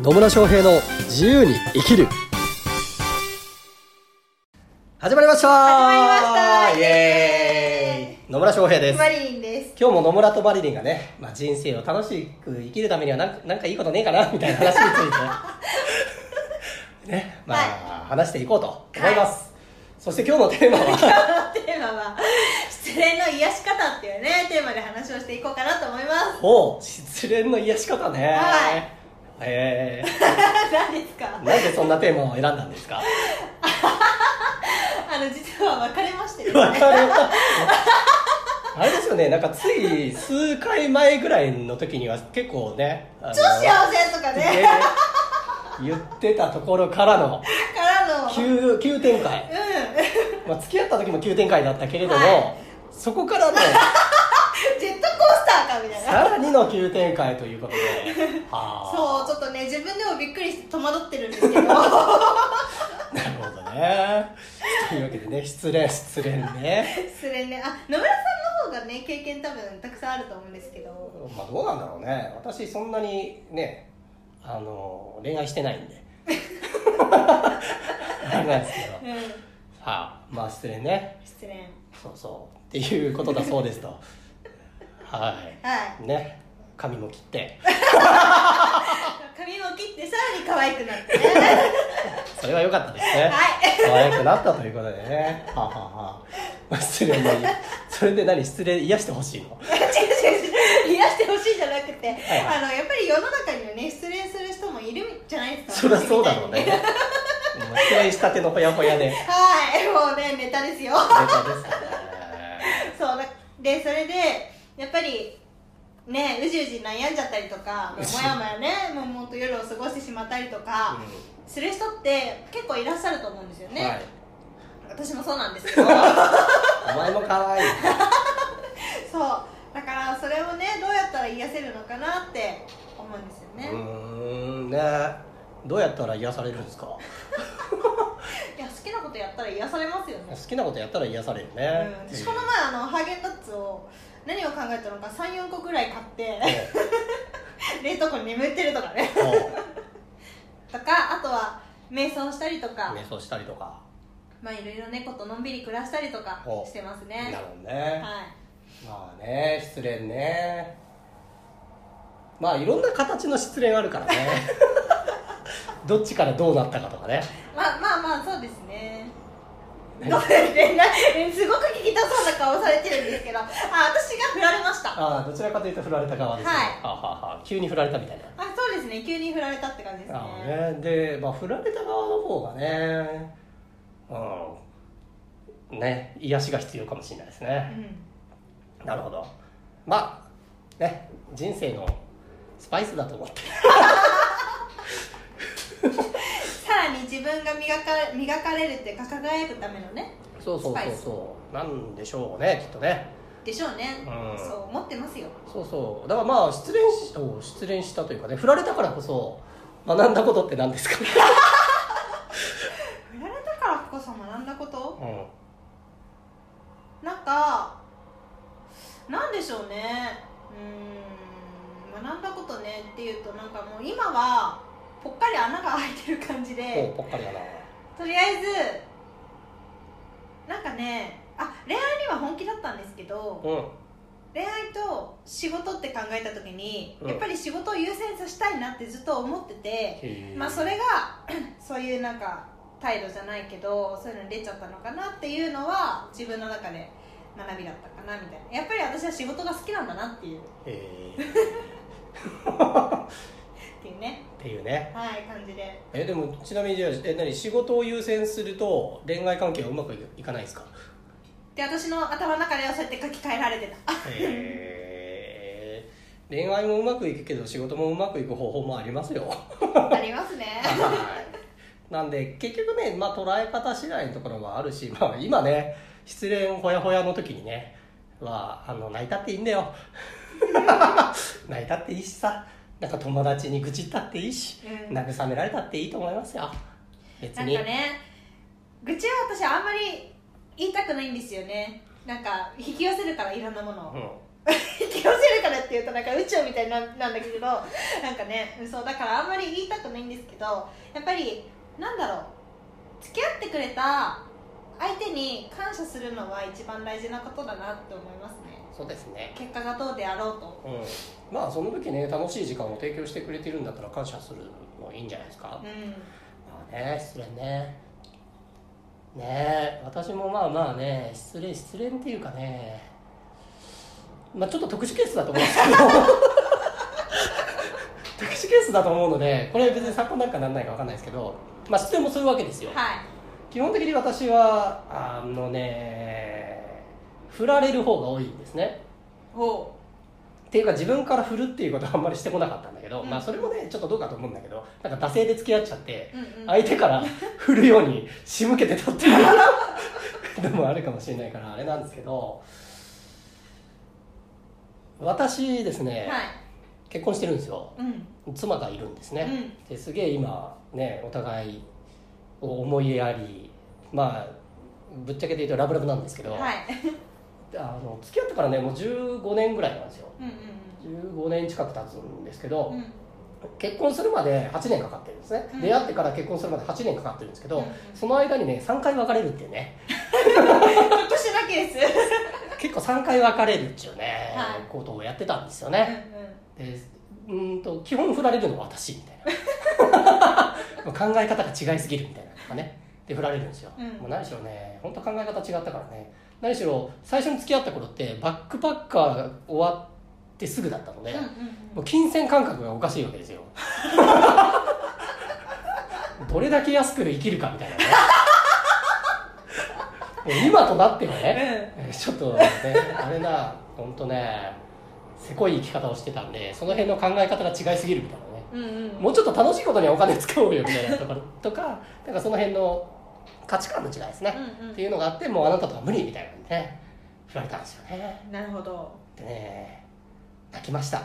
野村翔平の自由に生きる。始まりました。始まりました。イエーイ。野村翔平です。マリリンです。今日も野村とマリリンがね、まあ、人生を楽しく生きるためにはなんかなんかいいことねえかなみたいな話について。ねまあ、は話していこうと思います、そして今日のテーマは？テーマは、失恋の癒し方っていうね、テーマで話をしていこうかなと思います。お失恋の癒し方ね。はいえ 何ですか？ー、なんでそんなテーマを選んだんですか？あの、実は別れましてね。わかるあれですよね。なんかつい数回前ぐらいの時には結構ね超幸せとかね。ね。言ってたところからのからの、急急展開、うまあ、付き合った時も急展開だったけれども、はい。そこからのん。ジェットコースターかみたいな。さらにの急展開ということで はあそう、ちょっとね、自分でもびっくりして戸惑ってるんですけど。なるほどねというわけでね失恋失恋ね失恋ね。あ、野村さんの方がね、経験多分たくさんあると思うんですけど。まあどうなんだろうね私そんなにねあの恋愛してないんで あれなんですけどはうん。あまあ失恋ね失恋。そうそうっていうことだそうですとはい。はい。ね。髪も切って。髪も切ってさらに可愛くなってね。それは良かったですね。はい。可愛くなったということでね。はあ、はあはあ。まあ、失恋のそれで何失恋癒してほしいの？癒してほしいじゃなくて、いはい。あのやっぱり世の中にはね失恋する人もいるじゃないですそかりゃそうだろうね。失恋したてのほやほやで。ネはい。もうねネタですよ。タですかね。そうだ。でそれでやっぱりねうじうじ悩んじゃったりとかもやもやねもうほんと夜を過ごしてしまったりとか、する人って結構いらっしゃると思うんですよね、うんはい。私もそうなんですけど。お前も可愛い。そう。だからそれをねどうやったら癒せるのかなって思うんですよね、うーん。ね。どうやったら癒されるんですか？いや好きなことやったら癒されますよね。好きなことやったら癒されるね、うん、私この前あのハーゲンダッツを何を考えたのか34個ぐらい買って 冷凍庫に眠ってるとかね。とかあとは瞑想したりとか。瞑想したりとか。まあいろいろ猫とのんびり暮らしたりとかお。してますなるねほどね、はい。まあね失恋ね。まあいろんな形の失恋あるからね。どっちからどうなったかとかね。まあそうですね。ねどうでなすごく聞きたそうな顔されてるんですけど。あ私が振られました。あああどちらかというと振られた側ですね。はい。はあはあはあ。急に振られたみたいな。そうですね。急に振られたって感じですね。ああね。で、まあ、振られた側の方がねうんね癒しが必要かもしれないですね、うん。なるほど。まあね人生のスパイスだと思って さらに自分が磨か磨かれるっていうか輝くためのねそうそうそうそう。なんでしょうねきっとね。でしょうね、うん。そう思ってますよ。そうそう。だからまあ失恋しお失恋したというかね振られたからこそ学んだことって何ですか？振られたからこそ学んだこと？うん。なんかなんでしょうね。うーん学んだことねっていうとなんかもう今はぽっかり穴が開いてる感じおでぽっかりやなとりあえずなんかねあ恋愛には本気だったんですけどうん。恋愛と仕事って考えた時に、うん。やっぱり仕事を優先させたいなってずっと思ってて、まあそれが そういうなんか態度じゃないけどそういうのに出ちゃったのかなっていうのは自分の中で学びだったかなみたいな。やっぱり私は仕事が好きなんだなっていう。っへて いうね。ーっていうね。はい感じで。えでもちなみにじゃあえ何仕事を優先すると恋愛関係はうまくいいかないですか？で私の頭の中ではそうやって書き換えられてた。へー。恋愛もうまくいくけど仕事もうまくいく方法もありますよ。ありますね。はい。なんで結局ね、まあ、捉え方次第のところもあるし、まあ、今ね失恋ほやほやの時にねはあの泣いたっていいんだよ。泣いたっていいしさなんか友達に愚痴ったっていいし、うん。慰められたっていいと思いますよ。別に。なんかね愚痴は私あんまり言いたくないんですよね。なんか引き寄せるからいろんなものを、引き寄せるからっていうとなんか宇宙みたいななんだけどなんかねそうだからあんまり言いたくないんですけどやっぱりなんだろう。付き合ってくれた相手に感謝するのは一番大事なことだなって思いますねそうですね。結果がどうであろうと。うん。まあその時ね楽しい時間を提供してくれてるんだったら感謝するのいいんじゃないですか、うん。まあね失恋ね。ねえ私もまあまあね失恋失恋っていうかねまあちょっと特殊ケースだと思うんですけど。特殊ケースだと思うのでこれ別に参考になんかなんないか分かんないですけどまあ失恋もそういうわけですよ。はい。基本的に私はあのね振られる方が多いんですね。ほっていうか自分から振るっていうことはあんまりしてこなかったんだけど、うん。まあそれもねちょっとどうかと思うんだけどなんか惰性で付き合っちゃってう、うんうん、相手から振るように仕向けてたっていうのもあるかもしれないからあれなんですけど私ですね、はい。結婚してるんですよ。うん。妻がいるんですね、うん。ですげえ今ねお互いを思いやりまあぶっちゃけて言うとラブラブなんですけど、はいあの付き合ってからねもう15年ぐらいなんですよ。うん15年近く経つんですけど、うん。うん結婚するまで8年かかってるんですね、うん。出会ってから結婚するまで8年かかってるんですけど、うんその間にね3回別れるっていうね。今年だけです結構3回別れるっていうね、はい。ことをやってたんですようんね、でうーんと基本振られるのは私みたいな。考え方が違いすぎるみたいなのがね。で振られるんですよ、うん。もう何しろね本当考え方違ったからね何しろ最初に付き合った頃ってバックパッカーが終わってすぐだったので、もう金銭感覚がおかしいわけですよ。どれだけ安く生きるかみたいなね。今となってはね、えちょっとねあれな本当ねせこい生き方をしてたんでその辺の考え方が違いすぎるみたいなね。うんうん。うんもうちょっと楽しいことにはお金使おうよみたいなところとかなんかその辺の価値観の違いですね、うんうん。っていうのがあってもうあなたとは無理みたいなんでね振られたんですよね。なるほど。でね泣きました。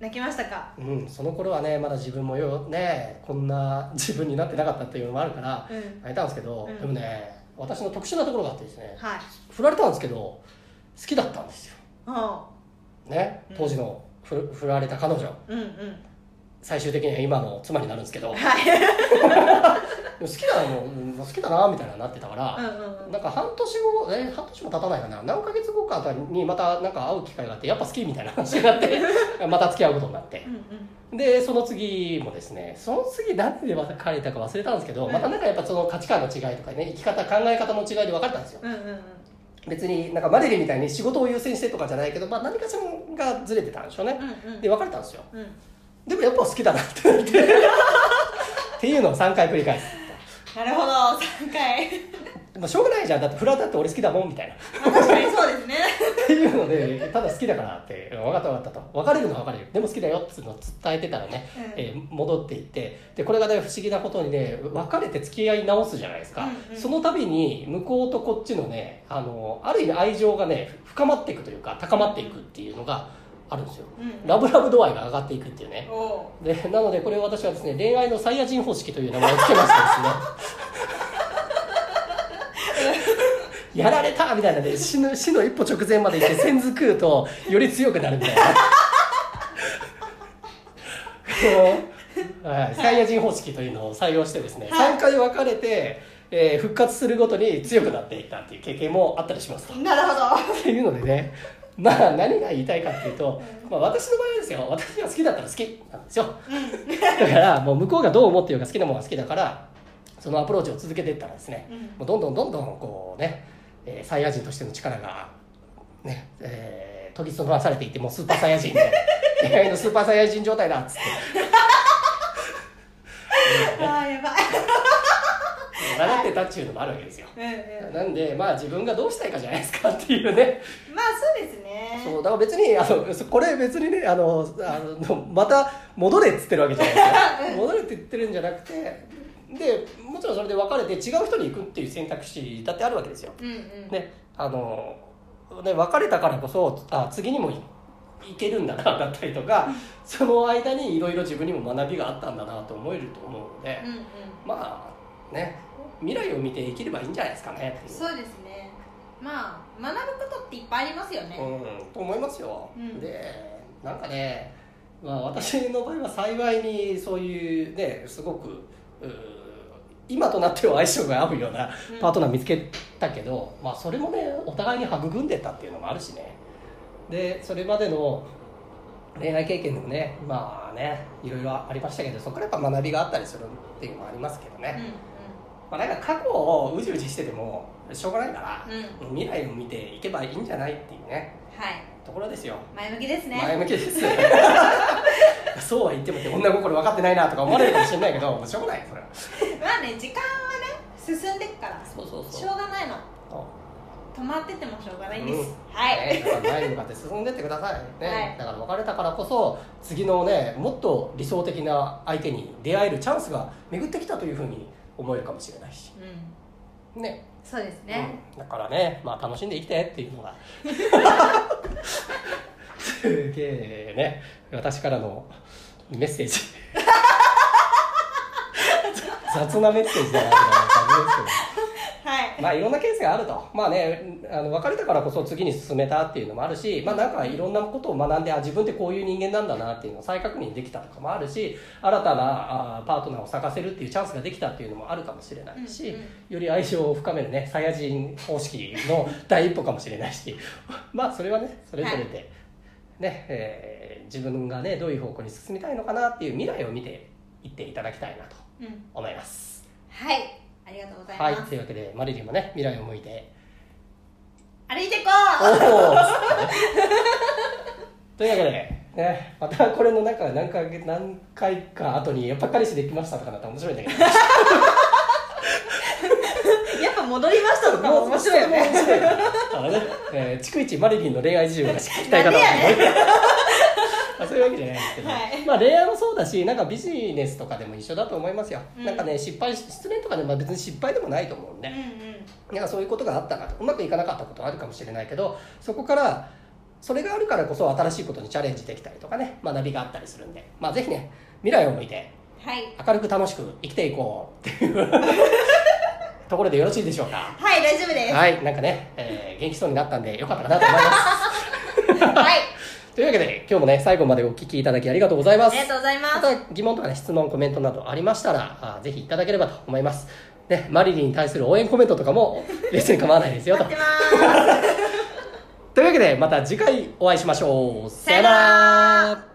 泣きましたか？うん、その頃はねまだ自分もよねこんな自分になってなかったっていうのもあるからうん。泣いたんですけど、うん。でもね私の特殊なところがあってですねはい。振られたんですけど好きだったんですよ。あ。ねうん。当時のふ振られた彼女。うんうん最終的には今の妻になるんですけど。はい。好きだなもううん好きだなみたいななってたから、うんうんうん。なんか半年後え半年も経たないかな。何ヶ月後かにまたなんか会う機会があってやっぱ好きみたいな話になって また付き合うことになって。うんでその次もですねその次何で別れたか忘れたんですけど、うん。またなんかやっぱその価値観の違いとかね生き方考え方の違いで別れたんですよ。うんうんうん別になんかマリリンみたいに仕事を優先してとかじゃないけど、まあ、何かしらがずれてたんでしょうねうんうんで別れたんですようんでもやっぱ好きだなってなって。っていうのを3回繰り返す。なるほど3回。まあしょうがないじゃん。だってフラだって俺好きだもんみたいな。確かにそうですね。ていうのでただ好きだからって分かった分かったと。別れるのは別れる。でも好きだよっていうのを伝えてたらねうん。えー戻っていって。でこれがね不思議なことにね別れて付き合い直すじゃないですか、うんうん。その度に向こうとこっちのねあのある意味愛情がね深まっていくというか高まっていくっていうのがあるんですよ、うんラブラブ度合いが上がっていくっていうね。でなのでこれを私はですね恋愛のサイヤ人方式という名前を付けましてですね。やられたみたいなね死ぬ死の一歩直前まで行って線ずくうとより強くなるみたいな。こ のはい、サイヤ人方式というのを採用してですね、はい。3回別れて、えー復活するごとに強くなっていったっていう経験もあったりしますと。なるほど。っていうのでねまあ何が言いたいかっていうと、まあ、私の場合はですよ私が好きだったら好きなんですよ。だからもう向こうがどう思ってようが好きなものが好きだからそのアプローチを続けていったらですね、うん。もうどんどんどんどんこうね、えーサイヤ人としての力がね、えー研ぎ澄まされていってもうスーパーサイヤ人みた いな恋愛のスーパーサイヤ人状態だっつって。ああやばい習ってたっていうのもあるわけですよ。うんうん。なんでまあ自分がどうしたいかじゃないですかっていうね。まあそうですね。そうだから別にあのこれ別にねあのあのまた戻れっつってるわけじゃないですよ戻れって言ってるんじゃなくてでもちろんそれで別れて違う人に行くっていう選択肢だってあるわけですよ、うんうん。ねあのね別れたからこそあ次にもいいけるんだなだったりとかその間にいろいろ自分にも学びがあったんだなと思えると思うので、うんうん。まあね未来を見て生きればいいんじゃないですかねそうですね。まあ学ぶことっていっぱいありますよね、うん、と思いますよ、うん。でなんかね、まあ、私の場合は幸いにそういうねすごく今となっては相性が合うようなうん。パートナー見つけたけど、まあ、それもねお互いに育んでたっていうのもあるしね。でそれまでの恋愛経験でもねまあねいろいろありましたけどそこからやっぱ学びがあったりするっていうのもありますけどね、うんまあ、なんか過去をうじうじしててもしょうがないから、うん。未来を見ていけばいいんじゃないっていうね。はい。ところですよ。前向きですね。前向きです。そうは言ってもって女心分かってないなとか思われるかもしれないけどしょうがないそれは。まあね時間はね進んでくから。そうそう。しょうがないの。そう。止まっててもしょうがないんです、うん。はい、ね、だから前に向かって進んでってください、ねはい。だから別れたからこそ次のねもっと理想的な相手に出会えるチャンスが巡ってきたというふうに思えるかもしれないし。うん。ね。そうですね、うん。だからね、まあ、楽しんで生きてっていうのが。すげえね。私からのメッセージ。雑なメッセージだなみたいな感じですけど。はいまあいろんなケースがあると。まあねあの別れたからこそ次に進めたっていうのもあるしまあなんかいろんなことを学んであ自分ってこういう人間なんだなっていうのを再確認できたとかもあるし新たなあパートナーを探せるっていうチャンスができたっていうのもあるかもしれないし、うんうん。より相性を深めるねサイヤ人方式の第一歩かもしれないし。まあそれはねそれぞれで、ねえー自分がねどういう方向に進みたいのかなっていう未来を見ていっていただきたいなとうん。思います。はいありがとうございはいます、というわけでマリリンもね未来を向いて。歩いてこおおう というわけで、ね、またこれの中何回何回か後にやっぱ彼氏できましたとかなったら面白いんだけど。やっぱ戻りましたとかも面白いよね。面白いあのね、えー、逐一マリリンの恋愛事情が聞きたい方は まあそういうわけじゃないんですけど、はい。まあ恋愛もそうだしなんかビジネスとかでも一緒だと思いますよ、うん。なんかね失敗し失恋とかで、まあ、別に失敗でもないと思うんで、うんうん。なんかそういうことがあったかと。うまくいかなかったことはあるかもしれないけどそこからそれがあるからこそ新しいことにチャレンジできたりとかね。学びがあったりするんで。まあぜひね未来を向いてはい。明るく楽しく生きていこうっていう ところでよろしいでしょうか？はい大丈夫です。はいなんかね、えー元気そうになったんでよかったかなと思います。はいというわけで今日もね最後までお聞きいただきありがとうございます。ありがとうございます。また疑問とかね質問コメントなどありましたらあぜひいただければと思います。ねマリリンに対する応援コメントとかも 別に構わないですよと。待ってます。というわけでまた次回お会いしましょう。さよなら